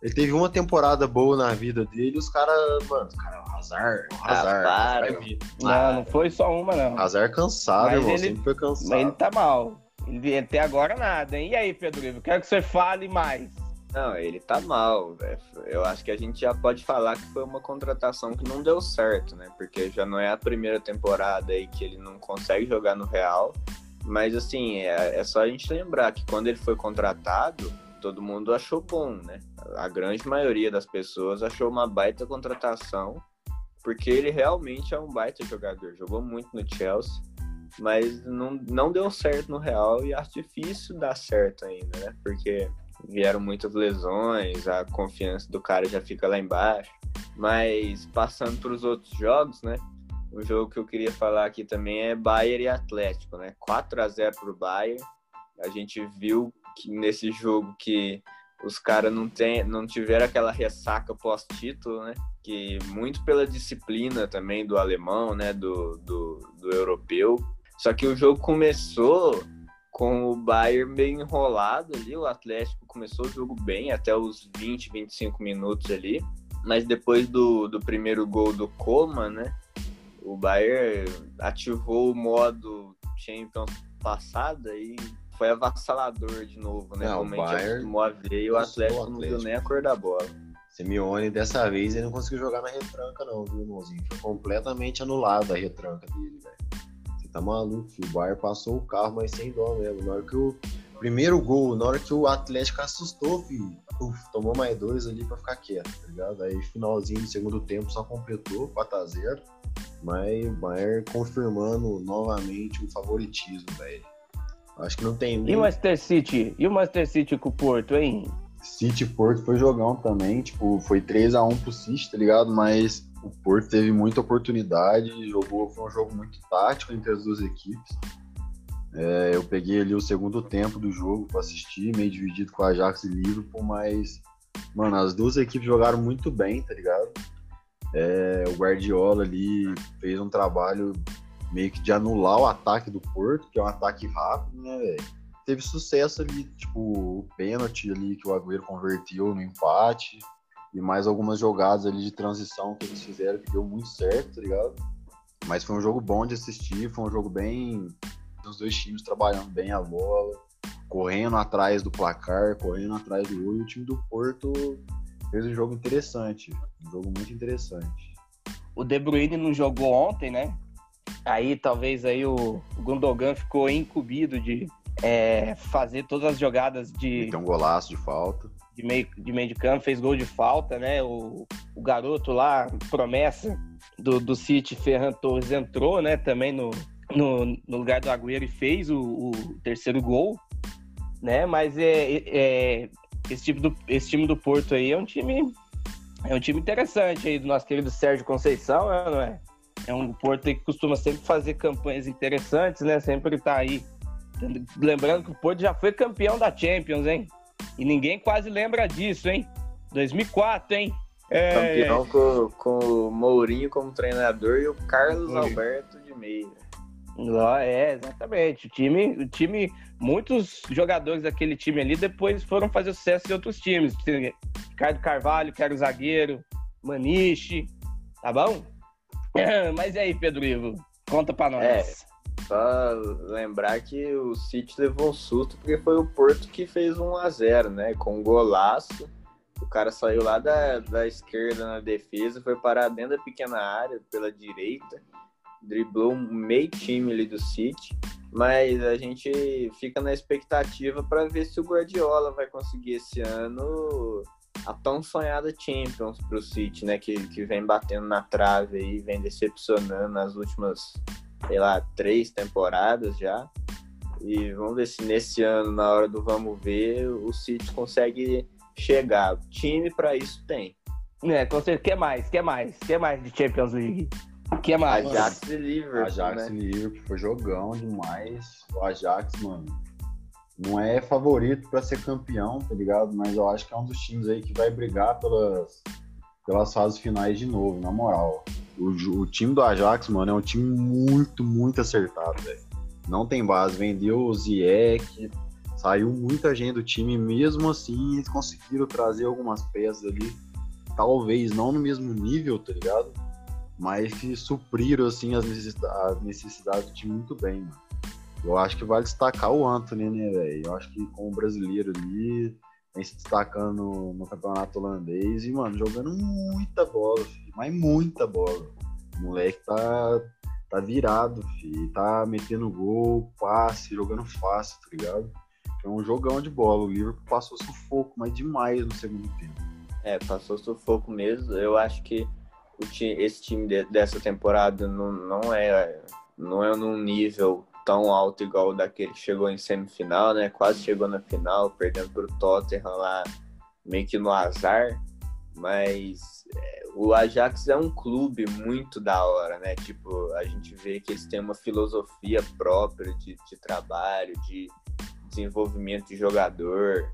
Ele teve uma temporada boa na vida dele e os caras, mano, os caras, Hazard, Hazard. Ah, não, não foi só uma, não. Hazard cansado, Mas irmão, ele, sempre foi cansado. Mas ele tá mal. Ele, até agora nada, hein? E aí, Pedro Ivo, quero que você fale mais. Não, ele tá mal, velho. Eu acho que a gente já pode falar que foi uma contratação que não deu certo, né? Porque já não é a primeira temporada aí que ele não consegue jogar no Real. Mas assim, é, é só a gente lembrar que quando ele foi contratado, todo mundo achou bom, né? A grande maioria das pessoas achou uma baita contratação, porque ele realmente é um baita jogador. Jogou muito no Chelsea, mas não, não deu certo no Real e acho difícil dar certo ainda, né? Porque vieram muitas lesões, a confiança do cara já fica lá embaixo. Mas passando para os outros jogos, né? O jogo que eu queria falar aqui também é Bayern e Atlético, né? 4 a 0 pro Bayern. A gente viu que nesse jogo que os caras não, tem, não tiveram aquela ressaca pós-título, né? Que muito pela disciplina também do alemão, né? Do, do, do europeu. Só que o jogo começou com o Bayern meio enrolado ali. O Atlético começou o jogo bem, até os 20, 25 minutos ali. Mas depois do, do primeiro gol do Coman, né? o Bayern ativou o modo Champions passada e foi avassalador de novo, né? Não, o Bayern a ver e o Atlético, Atlético, não viu nem a cor da bola. Simeone, dessa vez, ele não conseguiu jogar na retranca, não, viu, irmãozinho? Foi completamente anulado a retranca dele, velho. Você tá maluco, filho. O Bayern passou o carro, mas sem dó mesmo. Na hora que o primeiro gol, na hora que o Atlético assustou, filho, uf, tomou mais dois ali pra ficar quieto, tá ligado? Aí, finalzinho do segundo tempo, só completou 4x0. Mas o Bayern confirmando novamente o favoritismo, velho. Acho que não tem. Nem... E o Manchester City? E o Manchester City com o Porto, hein? City Porto foi jogão também, tipo, foi 3 a 1 pro City, tá ligado? Mas o Porto teve muita oportunidade, jogou, foi um jogo muito tático entre as duas equipes. É, eu peguei ali o segundo tempo do jogo para assistir, meio dividido com a Ajax e Liverpool, mas, mano, as duas equipes jogaram muito bem, tá ligado? É, o Guardiola ali fez um trabalho meio que de anular o ataque do Porto, que é um ataque rápido, né, velho? Teve sucesso ali, tipo, o pênalti ali que o Agüero converteu no empate e mais algumas jogadas ali de transição que eles fizeram que deu muito certo, tá ligado? Mas foi um jogo bom de assistir, foi um jogo bem. Os dois times trabalhando bem a bola, correndo atrás do placar, correndo atrás do e o time do Porto fez um jogo interessante. Um jogo muito interessante. O De Bruyne não jogou ontem, né? Aí talvez aí o Gundogan ficou incumbido de é, fazer todas as jogadas de. Tem um golaço de falta. De meio, de meio de campo, fez gol de falta, né? O, o garoto lá, promessa do, do City, Ferran Torres, entrou, né? Também no, no, no lugar do Agüero e fez o, o terceiro gol, né? Mas é, é, esse, tipo do, esse time do Porto aí é um time é um time interessante aí do nosso querido Sérgio Conceição, né, não é? É um Porto que costuma sempre fazer campanhas interessantes, né? Sempre tá aí. Lembrando que o Porto já foi campeão da Champions, hein? E ninguém quase lembra disso, hein? 2004, hein? É... Campeão com, com o Mourinho como treinador e o Carlos Alberto de meia. É, exatamente. O time, o time muitos jogadores daquele time ali depois foram fazer sucesso em outros times. Ricardo Carvalho, que era o zagueiro, Maniche, tá bom? Mas e aí, Pedro Ivo? Conta pra nós. É, só lembrar que o City levou um susto porque foi o Porto que fez 1 a 0 né? Com um golaço. O cara saiu lá da, da esquerda na defesa, foi parar dentro da pequena área pela direita, driblou um meio time ali do City mas a gente fica na expectativa para ver se o Guardiola vai conseguir esse ano a tão sonhada Champions para o City, né? Que, que vem batendo na trave aí, vem decepcionando nas últimas, sei lá, três temporadas já. E vamos ver se nesse ano, na hora do vamos ver, o City consegue chegar. O time para isso tem. É, com certeza. que mais? que mais? que mais de Champions League? que mais? Ajax e Liverpool. Ajax né? e Liverpool foi jogão demais. O Ajax, mano, não é favorito pra ser campeão, tá ligado? Mas eu acho que é um dos times aí que vai brigar pelas, pelas fases finais de novo, na moral. O, o time do Ajax, mano, é um time muito, muito acertado, velho. Não tem base. Vendeu o Ziyech, saiu muita gente do time, mesmo assim eles conseguiram trazer algumas peças ali. Talvez não no mesmo nível, tá ligado? Mas que supriram, assim, as necessida- as necessidades do time muito bem, mano. Eu acho que vale destacar o Anthony, né, velho? Eu acho que como brasileiro ali, vem se destacando no, no campeonato holandês e, mano, jogando muita bola, filho, mas muita bola. O moleque tá, tá virado, filho, tá metendo gol, passe, jogando fácil, tá ligado? Foi um jogão de bola. O Liverpool passou sufoco, mas demais no segundo tempo. É, passou sufoco mesmo. Eu acho que o ti- esse time de- dessa temporada não, não é não é num nível tão alto igual o daquele que chegou em semifinal, né? Quase chegou na final, perdendo pro Tottenham lá meio que no azar. Mas é, o Ajax é um clube muito da hora, né? Tipo, a gente vê que eles têm uma filosofia própria de, de trabalho, de desenvolvimento de jogador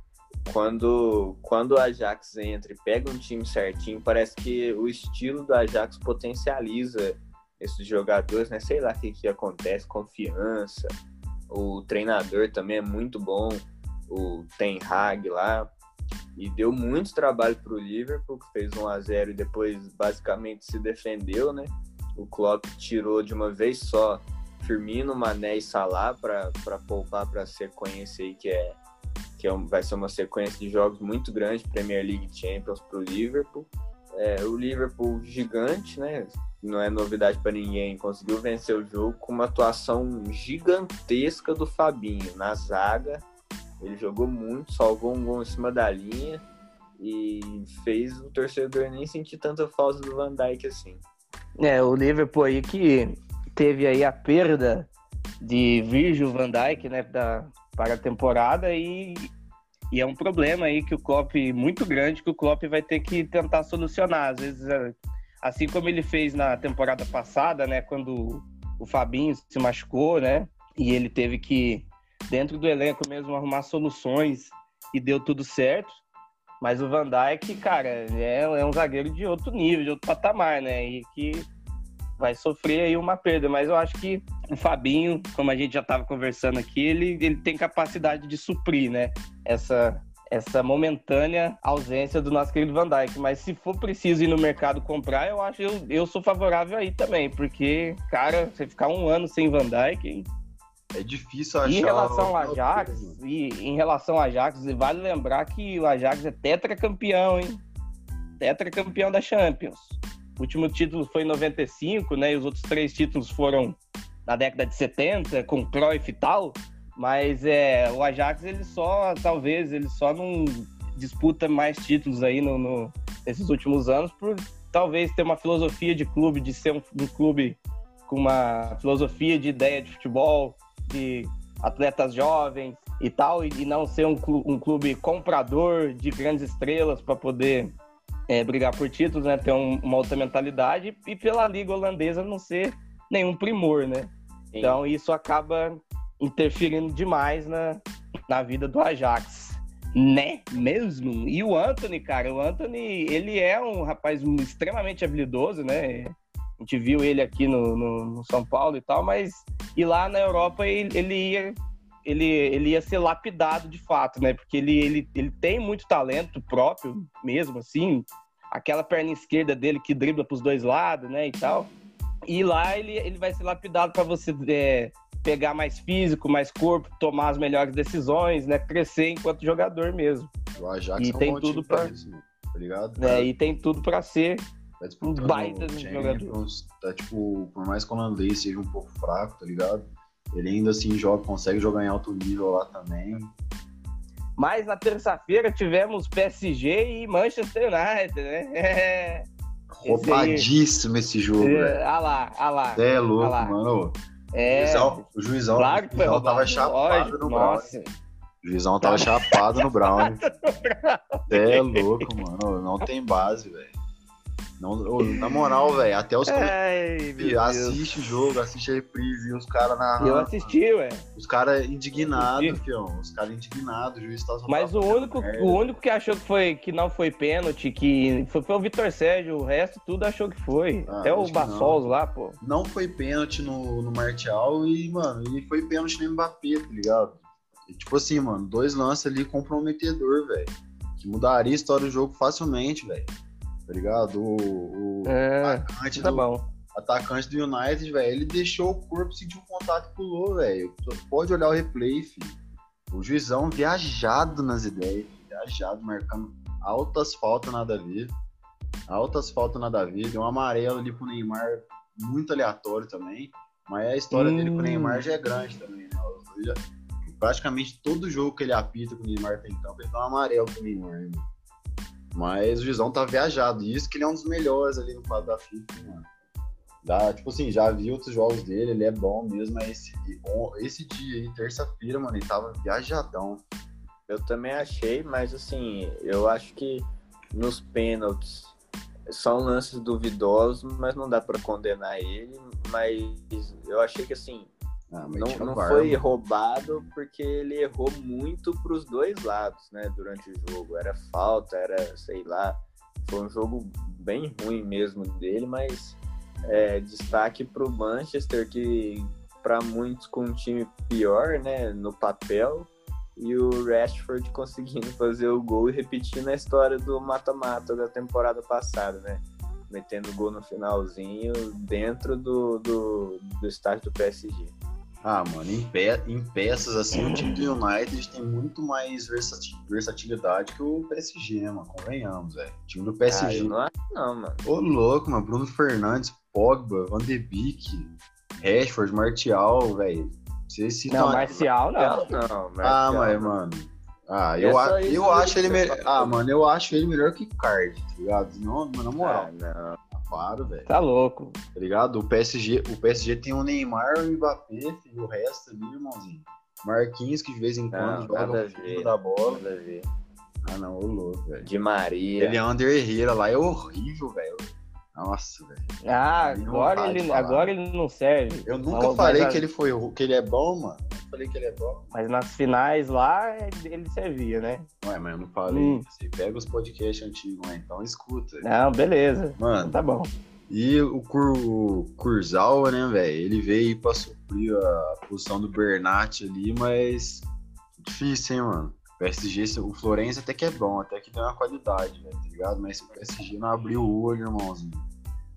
quando, quando o Ajax entra e pega um time certinho, parece que o estilo do Ajax potencializa esses jogadores, né? Sei lá o que, que acontece, confiança. O treinador também é muito bom, o Ten Hag lá. E deu muito trabalho para o Liverpool, que fez 1 a 0 e depois basicamente se defendeu, né? O Klopp tirou de uma vez só Firmino, Mané e Salah para poupar para a sequência aí que é que é vai ser uma sequência de jogos muito grande, Premier League Champions para o Liverpool. É, o Liverpool gigante, né? Não é novidade para ninguém, conseguiu vencer o jogo com uma atuação gigantesca do Fabinho na zaga. Ele jogou muito, salvou um gol em cima da linha e fez o torcedor nem sentir tanta falta do Van Dijk assim. É, o Liverpool aí que teve aí a perda de Virgil van Dijk, né, da, para a temporada e, e é um problema aí que o Klopp, muito grande, que o Klopp vai ter que tentar solucionar. Às vezes, é, assim como ele fez na temporada passada, né, quando o Fabinho se machucou, né, e ele teve que, dentro do elenco mesmo, arrumar soluções e deu tudo certo. Mas o Van Dijk, cara, é, é um zagueiro de outro nível, de outro patamar, né? E que vai sofrer aí uma perda. Mas eu acho que o Fabinho, como a gente já estava conversando aqui, ele, ele tem capacidade de suprir, né? Essa, essa momentânea ausência do nosso querido Van Dijk. Mas se for preciso ir no mercado comprar, eu acho eu, eu sou favorável aí também, porque, cara, você ficar um ano sem Van Dijk. É difícil achar. E em relação ao Ajax, e em relação ao Ajax, vale lembrar que o Ajax é tetracampeão, hein? Tetracampeão da Champions. O último título foi em 95, né? E os outros três títulos foram na década de 70, com Cruyff e tal. Mas é, o Ajax, ele só, talvez, ele só não disputa mais títulos aí no, no- nesses últimos anos por talvez ter uma filosofia de clube, de ser um, um clube com uma filosofia de ideia de futebol, de atletas jovens e tal, e, e não ser um, clu- um clube comprador de grandes estrelas para poder é, brigar por títulos, né? Ter um- uma outra mentalidade e pela liga holandesa não ser nenhum primor, né? Então isso acaba interferindo demais na, na vida do Ajax. Né? Mesmo? E o Anthony, cara, o Anthony, ele é um rapaz extremamente habilidoso, né? A gente viu ele aqui no, no, no São Paulo e tal, mas e lá na Europa ele, ele ia ele, ele ia ser lapidado de fato, né? Porque ele, ele, ele tem muito talento próprio mesmo, assim. Aquela perna esquerda dele que dribla para os dois lados, né? E tal. E lá ele, ele vai ser lapidado para você é, pegar mais físico, mais corpo, tomar as melhores decisões, né? Crescer enquanto jogador mesmo. O Ajax E é um tem tudo isso, mano, tá ligado? Né? E tem tudo para ser Tá um baita o jogador. Tá tipo, por mais que o holandês seja um pouco fraco, tá ligado? Ele ainda assim joga, consegue jogar em alto nível lá também. Mas na terça-feira tivemos PSG e Manchester United, né? Aí- Roubadíssimo esse jogo, velho. É, ah lá, ah lá. É louco, Ah lá. mano. É, o juizão, o juizão, claro que foi juizão tava chapado Lógico, no Brown. nossa. O juizão tava chapado no Brown. É louco, mano. Não tem base, velho. Não, na moral, velho, até os Ai, assiste o jogo, assiste a reprise, e os caras na. Eu assisti, ué. Os caras indignados, fião. Os caras indignados, o juiz tá Mas o único, o único que achou que, foi, que não foi pênalti, que foi, foi o Vitor Sérgio, o resto tudo achou que foi. Ah, Até o Bassols lá, pô. Não foi pênalti no, no Martial e, mano, e foi pênalti no Mbappé, tá ligado? E, tipo assim, mano, dois lances ali comprometedor, velho. Que mudaria a história do jogo facilmente, velho tá ligado? O, o é, atacante, tá do, bom. atacante do United, velho, ele deixou o corpo, sentiu um contato e pulou, velho. Pode olhar o replay, filho. O juizão viajado nas ideias, viajado, marcando altas faltas nada a ver. Altas faltas nada a ver. Deu um amarelo ali pro Neymar, muito aleatório também. Mas a história hum. dele com o Neymar já é grande também, né? Já, praticamente todo jogo que ele apita com o Neymar tem campo, ele dá um amarelo pro Neymar, né? Mas o Juizão tá viajado. E isso que ele é um dos melhores ali no quadro da FIFA, mano. Dá, tipo assim, já vi outros jogos dele, ele é bom mesmo, mas esse, esse dia aí, terça-feira, mano, ele tava viajadão. Eu também achei, mas assim, eu acho que nos pênaltis são lances duvidosos, mas não dá para condenar ele. Mas eu achei que assim, ah, não, não foi roubado porque ele errou muito para os dois lados, né? Durante o jogo. Era falta, era, sei lá. Foi um jogo bem ruim mesmo dele, mas é, destaque para o Manchester, que para muitos com um time pior, né? No papel. E o Rashford conseguindo fazer o gol e repetindo a história do mata-mata da temporada passada, né? Metendo gol no finalzinho dentro do, do, do estádio do PSG. Ah, mano, em, pe em peças, assim, o time do United tem muito mais versatilidade que o PSG, né, mano? Convenhamos, velho. O time do PSG. Ah, não acho, não, mano. Ô, louco, mano. Bruno Fernandes, Pogba, Van de Beek, Rashford, Martial, velho. Não, Marcial não. não, não Marcial, ah, mas, mano. Ah, eu, a, eu acho ele melhor. Ah, mano, eu acho ele melhor que Card, tá ligado? Não, na moral. Ah, não velho. Tá louco. Tá ligado? O PSG, o PSG tem o Neymar, o Mbappé, e o resto ali, irmãozinho. Marquinhos, que de vez em quando não, joga o da bola. Nada a ver. Ah, não, ô louco, velho. De Maria. Ele é Under Herrera lá, é horrível, velho. Nossa, velho. Ah, agora ele, agora ele não serve. Eu nunca não, falei que ele foi que ele é bom, mano. Eu falei que ele é bom. Mas nas finais lá, ele servia, né? Ué, mas eu não falei. Hum. Você pega os podcasts antigos, né? Então escuta. Não, beleza. Mano. Tá bom. E o, Kur, o Kurzawa, né, velho? Ele veio pra suprir a posição do Bernat ali, mas difícil, hein, mano? PSG, o Florença até que é bom, até que tem uma qualidade, né, tá ligado? Mas se o PSG não abrir o olho, irmãozinho,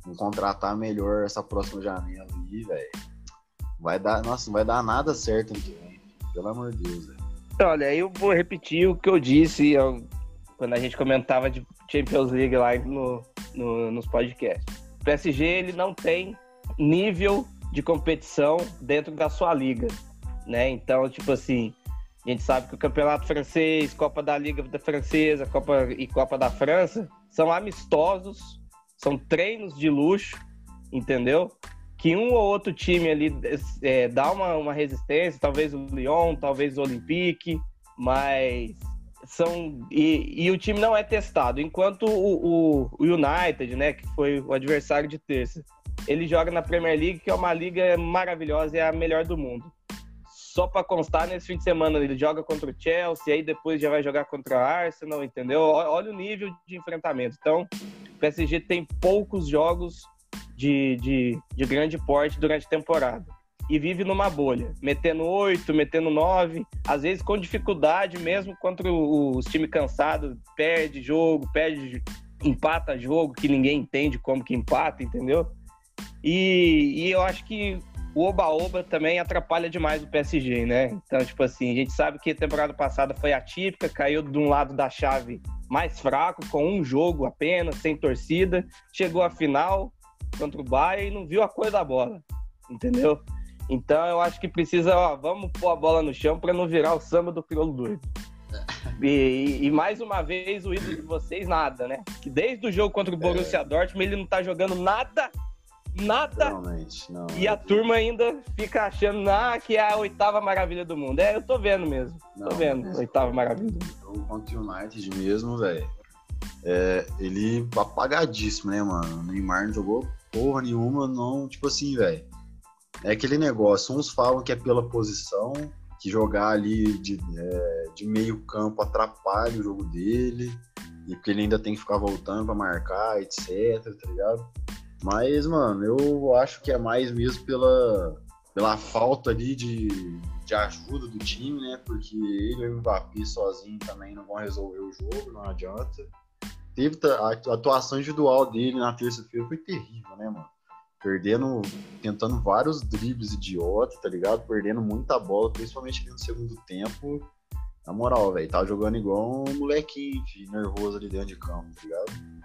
não contratar melhor essa próxima janela aí, velho, vai dar, nossa, não vai dar nada certo ano que pelo amor de Deus, velho. Olha, eu vou repetir o que eu disse eu, quando a gente comentava de Champions League lá no, no, nos podcasts. O PSG, ele não tem nível de competição dentro da sua liga, né? Então, tipo assim, a gente sabe que o Campeonato Francês, Copa da Liga da Francesa Copa e Copa da França são amistosos, são treinos de luxo, entendeu? Que um ou outro time ali é, dá uma, uma resistência, talvez o Lyon, talvez o Olympique, mas são e, e, o time não é testado. Enquanto o, o, o, United, né, que foi o adversário de terça, ele joga na Premier League, que é uma liga maravilhosa, é a melhor do mundo. Só para constar, nesse fim de semana ele joga contra o Chelsea, aí depois já vai jogar contra o Arsenal, entendeu? Olha o nível de enfrentamento. Então, o PSG tem poucos jogos de, de, de grande porte durante a temporada. E vive numa bolha, metendo oito, metendo nove, às vezes com dificuldade mesmo contra os times cansados, perde jogo, perde, empata jogo que ninguém entende como que empata, entendeu? E, e eu acho que o Oba-Oba também atrapalha demais o PSG, né? Então, tipo assim, a gente sabe que a temporada passada foi atípica, caiu de um lado da chave mais fraco, com um jogo apenas, sem torcida, chegou à final contra o Bayern e não viu a cor da bola, entendeu? Então, eu acho que precisa, ó, vamos pôr a bola no chão para não virar o samba do crioulo doido. E, e, mais uma vez o ídolo de vocês nada, né? Que desde o jogo contra o Borussia é. Dortmund ele não tá jogando nada nada. não. E a turma ainda fica achando ah, que é a oitava maravilha do mundo. É, eu tô vendo mesmo. Não, tô vendo, oitava maravilha do mundo. O contra o United mesmo, velho. é, ele apagadíssimo, né, mano? O Neymar não jogou porra nenhuma, não, tipo assim, velho. É aquele negócio, uns falam que é pela posição, que jogar ali de, é, de meio campo atrapalha o jogo dele, e porque ele ainda tem que ficar voltando para marcar, etc, tá ligado? Mas, mano, eu acho que é mais mesmo pela, pela falta ali de, de ajuda do time, né? Porque ele e o Mbappé sozinho também não vão resolver o jogo, não adianta. Teve a atuação individual dele na terça-feira foi terrível, né, mano? Perdendo, tentando vários dribles idiota, tá ligado? Perdendo muita bola, principalmente no segundo tempo. Na moral, velho, tá jogando igual um molequinho nervoso ali dentro de campo, tá ligado?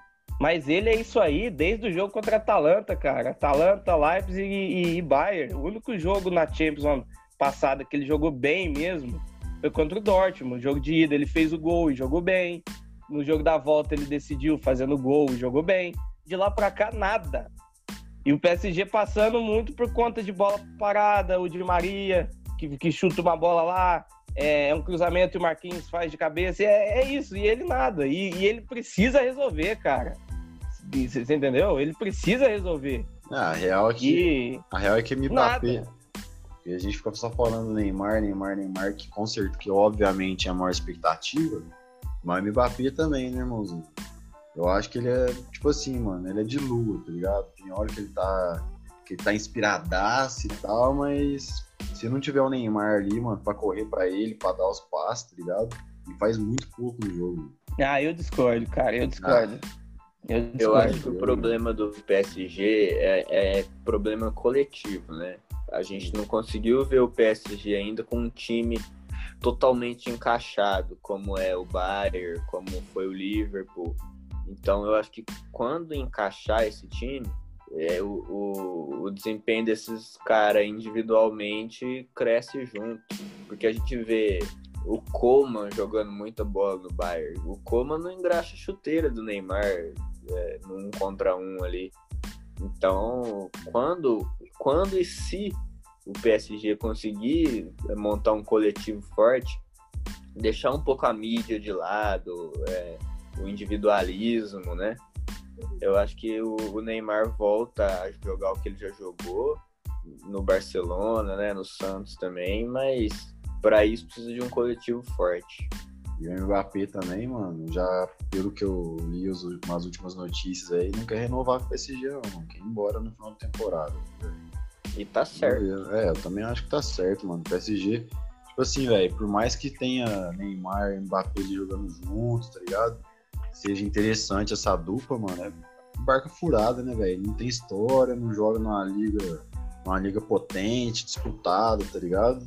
Mas ele é isso aí desde o jogo contra a Atalanta, cara. Atalanta, Leipzig e, e Bayern. O único jogo na Champions passada que ele jogou bem mesmo foi contra o Dortmund. Jogo de ida ele fez o gol e jogou bem. No jogo da volta ele decidiu fazendo gol e jogou bem. De lá para cá, nada. E o PSG passando muito por conta de bola parada, o Di Maria, que, que chuta uma bola lá, é, é, um cruzamento e o Marquinhos faz de cabeça. É, é isso, e ele nada. E, e, ele precisa resolver, cara. Você entendeu? Ele precisa resolver. Ah, a real é que, e... a real é que me Mbappé. E a gente fica só falando Neymar, Neymar, Neymar, que com certeza, que obviamente é a maior expectativa, mas Mbappé também, né, irmãozinho? Eu acho que ele é, tipo assim, mano, ele é de lua, tá ligado? Tem hora que ele tá, que ele tá inspiradaço e tal, mas se não tiver o Neymar ali, mano, pra correr pra ele, pra dar os passos, tá ligado? E faz muito pouco no jogo. Ah, eu discordo, cara, eu discordo. Ah. Eu, eu, acho que o problema do PSG é, é, problema coletivo, né? A gente não conseguiu ver o PSG ainda com um time totalmente encaixado, como é o Bayern, como foi o Liverpool. Então eu acho que quando encaixar esse time, é, o, o, o, desempenho desses caras individualmente cresce junto. Porque a gente vê o Coman jogando muita bola no Bayern. O Coman não engraxa chuteira do Neymar é, num contra um ali. Então, quando, quando e se o PSG conseguir montar um coletivo forte, deixar um pouco a mídia de lado, é, o individualismo, né? Eu acho que o, o Neymar volta a jogar o que ele já jogou no Barcelona, né, no Santos também, mas para isso precisa de um coletivo forte. E o Mbappé também, mano, já pelo que eu li as últimas notícias aí, não quer renovar com o PSG, não, não quer ir embora no final da temporada. E tá certo. É, eu também acho que tá certo, mano. O PSG, tipo assim, velho, por mais que tenha Neymar e Mbappé jogando juntos, tá ligado? seja interessante essa dupla, mano, é barca furada, né, velho? Não tem história, não joga numa liga, numa liga potente, disputada, tá ligado?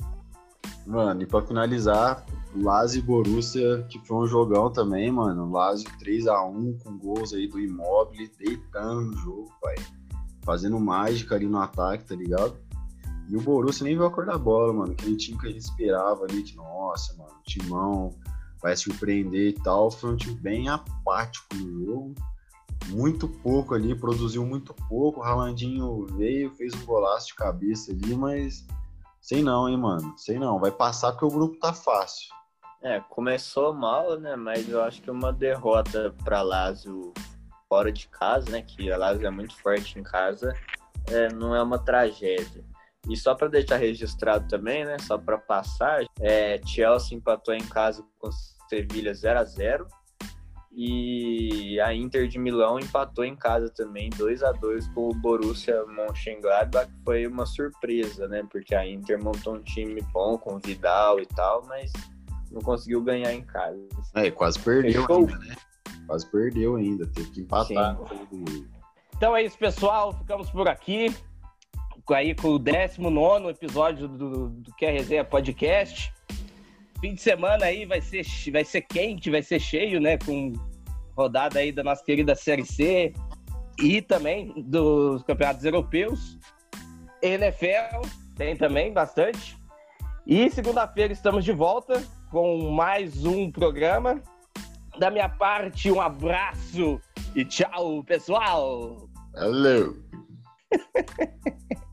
Mano, e pra finalizar, Lazio e Borussia, que foi um jogão também, mano. Lazio 3x1 com gols aí do Immobile, deitando no jogo, pai. Fazendo mágica ali no ataque, tá ligado? E o Borussia nem viu a cor da bola, mano. Aquele time que a gente esperava ali, que, nossa, mano, timão, vai surpreender e tal. Foi um time bem apático no jogo. Muito pouco ali, produziu muito pouco. O Ralandinho veio, fez um golaço de cabeça ali, mas sei não, hein, mano. Sei não. Vai passar porque o grupo tá fácil. É, começou mal, né? Mas eu acho que uma derrota para Lazio fora de casa, né? Que a Lazio é muito forte em casa, é, não é uma tragédia. E só para deixar registrado também, né? Só para passar, é, Chelsea empatou em casa com Sevilha 0 a 0 e a Inter de Milão empatou em casa também 2 a 2 com o Borussia Mönchengladbach, que foi uma surpresa, né? Porque a Inter montou um time bom com Vidal e tal, mas não conseguiu ganhar em casa. É, quase perdeu Fechou? ainda, né? Quase perdeu ainda, teve que empatar. Então é isso, pessoal. Ficamos por aqui. Aí com o 19 episódio do, do Que é Resenha Podcast fim de semana aí vai ser, vai ser quente, vai ser cheio, né? Com rodada aí da nossa querida Série C e também dos campeonatos europeus. NFL tem também bastante. E segunda-feira estamos de volta com mais um programa. Da minha parte, um abraço e tchau, pessoal! Hello!